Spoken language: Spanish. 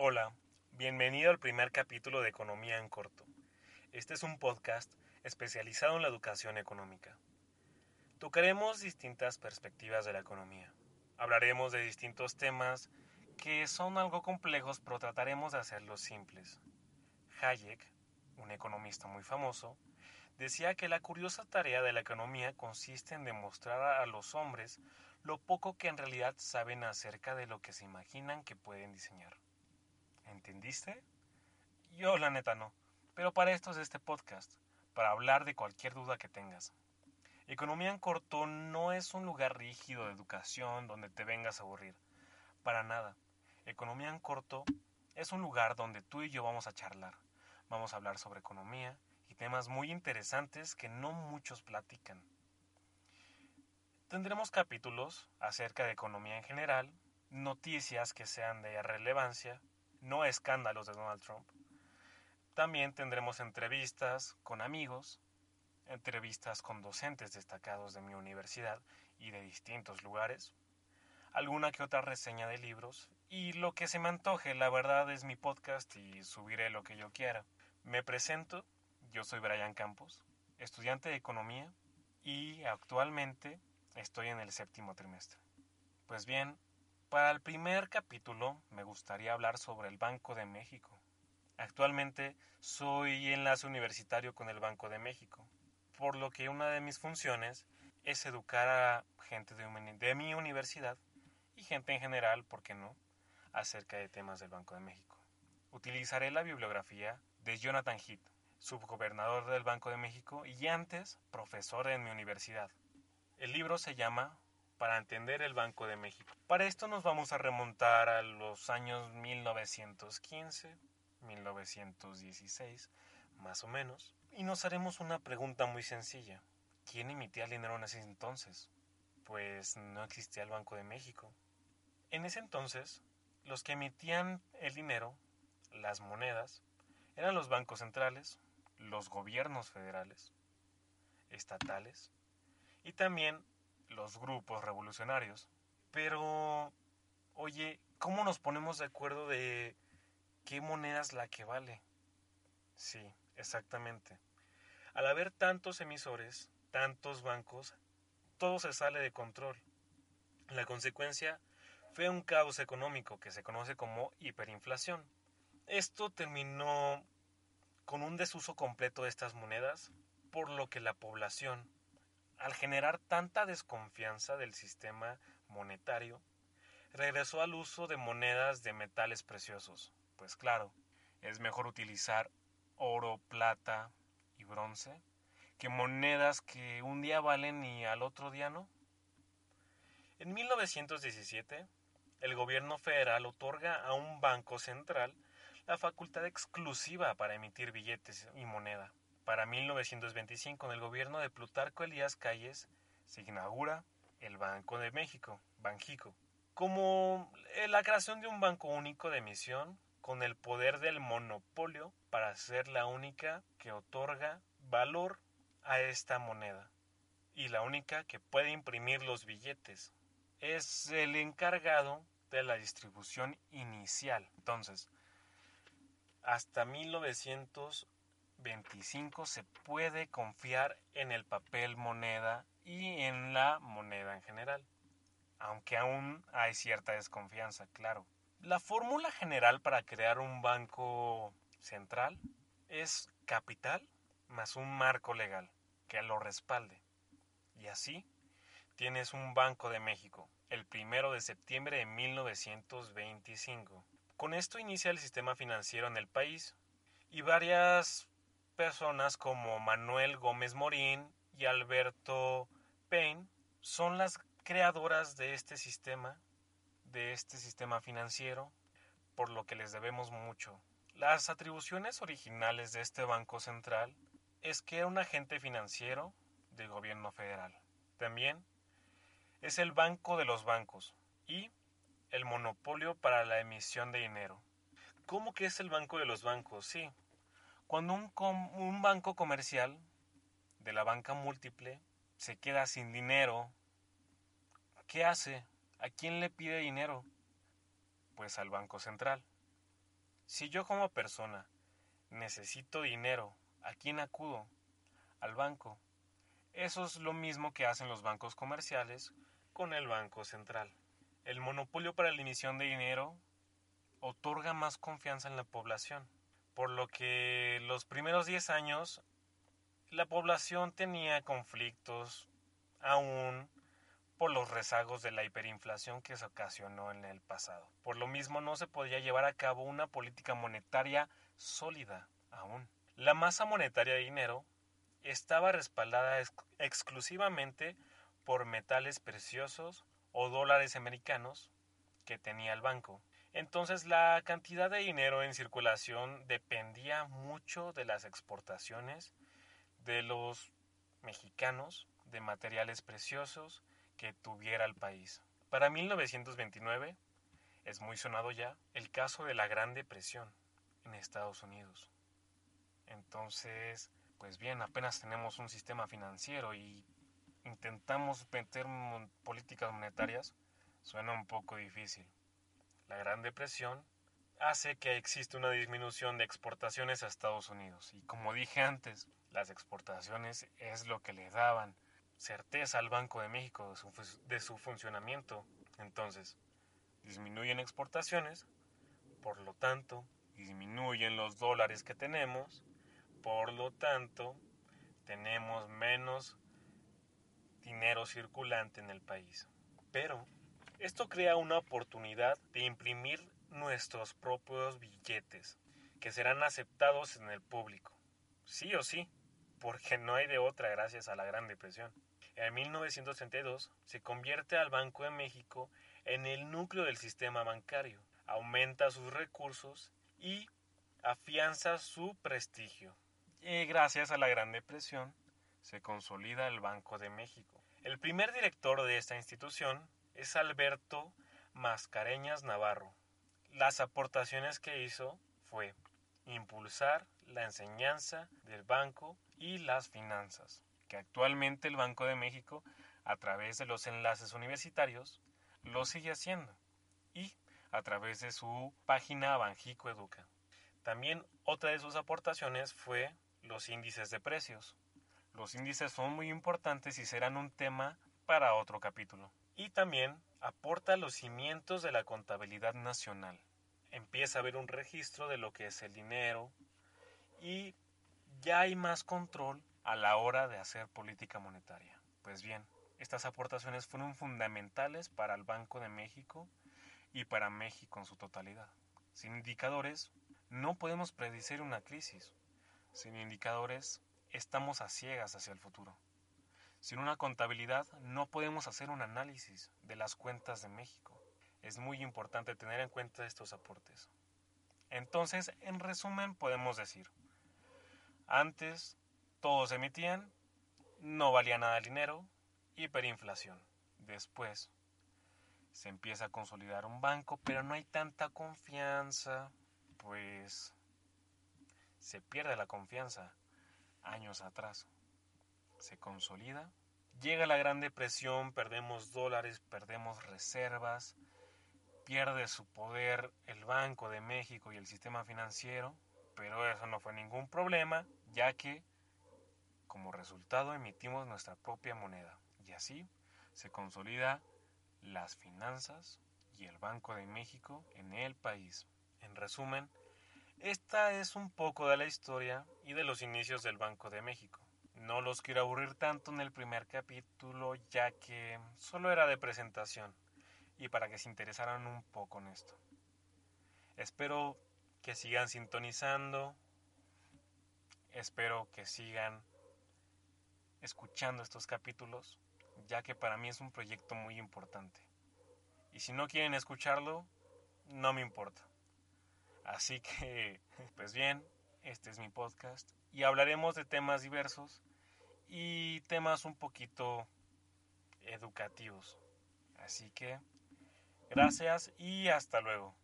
Hola, bienvenido al primer capítulo de Economía en Corto. Este es un podcast especializado en la educación económica. Tocaremos distintas perspectivas de la economía. Hablaremos de distintos temas que son algo complejos, pero trataremos de hacerlos simples. Hayek, un economista muy famoso, decía que la curiosa tarea de la economía consiste en demostrar a los hombres lo poco que en realidad saben acerca de lo que se imaginan que pueden diseñar. ¿Entendiste? Yo la neta no, pero para esto es este podcast, para hablar de cualquier duda que tengas. Economía en corto no es un lugar rígido de educación donde te vengas a aburrir, para nada. Economía en corto es un lugar donde tú y yo vamos a charlar, vamos a hablar sobre economía y temas muy interesantes que no muchos platican. Tendremos capítulos acerca de economía en general, noticias que sean de relevancia no escándalos de Donald Trump. También tendremos entrevistas con amigos, entrevistas con docentes destacados de mi universidad y de distintos lugares, alguna que otra reseña de libros y lo que se me antoje, la verdad es mi podcast y subiré lo que yo quiera. Me presento, yo soy Brian Campos, estudiante de economía y actualmente estoy en el séptimo trimestre. Pues bien, para el primer capítulo me gustaría hablar sobre el Banco de México. Actualmente soy enlace universitario con el Banco de México, por lo que una de mis funciones es educar a gente de, mi universidad y gente en general, ¿por qué no?, acerca de temas del Banco de México. Utilizaré la bibliografía de Jonathan Heath, subgobernador del Banco de México y antes profesor en mi universidad. El libro se llama para entender el Banco de México. Para esto nos vamos a remontar a los años 1915, 1916, más o menos, y nos haremos una pregunta muy sencilla. ¿Quién emitía el dinero en ese entonces? Pues no existía el Banco de México. En ese entonces, los que emitían el dinero, las monedas, eran los bancos centrales, los gobiernos federales, estatales y también los grupos revolucionarios. Pero, oye, ¿cómo nos ponemos de acuerdo de qué moneda es la que vale? Sí, exactamente. Al haber tantos emisores, tantos bancos, todo se sale de control. La consecuencia fue un caos económico que se conoce como hiperinflación. Esto terminó con un desuso completo de estas monedas, por lo que la población al generar tanta desconfianza del sistema monetario, regresó al uso de monedas de metales preciosos. Pues claro, es mejor utilizar oro, plata y bronce que monedas que un día valen y al otro día no. En 1917, el gobierno federal otorga a un banco central la facultad exclusiva para emitir billetes y moneda. Para 1925, en el gobierno de Plutarco Elías Calles, se inaugura el Banco de México, Banjico, como la creación de un banco único de emisión con el poder del monopolio para ser la única que otorga valor a esta moneda y la única que puede imprimir los billetes. Es el encargado de la distribución inicial. Entonces, hasta 1900 25 se puede confiar en el papel moneda y en la moneda en general, aunque aún hay cierta desconfianza, claro. La fórmula general para crear un banco central es capital más un marco legal que lo respalde. Y así tienes un Banco de México, el primero de septiembre de 1925. Con esto inicia el sistema financiero en el país y varias personas como Manuel Gómez Morín y Alberto Payne son las creadoras de este sistema, de este sistema financiero, por lo que les debemos mucho. Las atribuciones originales de este Banco Central es que era un agente financiero del gobierno federal. También es el banco de los bancos y el monopolio para la emisión de dinero. ¿Cómo que es el banco de los bancos? Sí, cuando un, un banco comercial de la banca múltiple se queda sin dinero, ¿qué hace? ¿A quién le pide dinero? Pues al Banco Central. Si yo como persona necesito dinero, ¿a quién acudo? Al banco. Eso es lo mismo que hacen los bancos comerciales con el Banco Central. El monopolio para la emisión de dinero otorga más confianza en la población, por lo que los primeros 10 años la población tenía conflictos aún por los rezagos de la hiperinflación que se ocasionó en el pasado. Por lo mismo no se podía llevar a cabo una política monetaria sólida aún. La masa monetaria de dinero estaba respaldada exclusivamente por metales preciosos o dólares americanos que tenía el banco. Entonces la cantidad de dinero en circulación dependía mucho de las exportaciones de los mexicanos de materiales preciosos que tuviera el país. Para 1929 es muy sonado ya el caso de la Gran Depresión en Estados Unidos. Entonces, pues bien, apenas tenemos un sistema financiero y intentamos meter políticas monetarias, suena un poco difícil. La Gran Depresión hace que exista una disminución de exportaciones a Estados Unidos. Y como dije antes, las exportaciones es lo que le daban certeza al Banco de México de su, funcionamiento. Entonces, disminuyen exportaciones, por lo tanto, disminuyen los dólares que tenemos, por lo tanto, tenemos menos dinero circulante en el país. Pero esto crea una oportunidad de imprimir nuestros propios billetes, que serán aceptados en el público. Sí o sí, porque no hay de otra gracias a la Gran Depresión. En 1932 se convierte al Banco de México en el núcleo del sistema bancario, aumenta sus recursos y afianza su prestigio. Y gracias a la Gran Depresión se consolida el Banco de México. El primer director de esta institución es Alberto Mascareñas Navarro. Las aportaciones que hizo fue impulsar la enseñanza del banco y las finanzas que actualmente el Banco de México, a través de los enlaces universitarios, lo sigue haciendo y a través de su página Banjico Educa. También otra de sus aportaciones fue los índices de precios. Los índices son muy importantes y serán un tema para otro capítulo. Y también aporta los cimientos de la contabilidad nacional. Empieza a haber un registro de lo que es el dinero y ya hay más control a la hora de hacer política monetaria. Pues bien, estas aportaciones fueron fundamentales para el Banco de México y para México en su totalidad. Sin indicadores, no podemos predecir una crisis. Sin indicadores, estamos a ciegas hacia el futuro. Sin una contabilidad, no podemos hacer un análisis de las cuentas de México. Es muy importante tener en cuenta estos aportes. Entonces, en resumen, podemos decir, antes todos emitían, no valía nada el dinero, hiperinflación. Después se empieza a consolidar un banco, pero no hay tanta confianza, pues se pierde la confianza años atrás. Se consolida, llega la Gran Depresión, perdemos dólares, perdemos reservas, pierde su poder el Banco de México y el sistema financiero, pero eso no fue ningún problema, ya que como resultado emitimos nuestra propia moneda y así se consolida las finanzas y el Banco de México en el país. En resumen, esta es un poco de la historia y de los inicios del Banco de México. No los quiero aburrir tanto en el primer capítulo ya que solo era de presentación y para que se interesaran un poco en esto. Espero que sigan sintonizando, espero que sigan escuchando estos capítulos, ya que para mí es un proyecto muy importante. Y si no quieren escucharlo, no me importa. Así que, pues bien, este es mi podcast y hablaremos de temas diversos y temas un poquito educativos. Así que, gracias y hasta luego.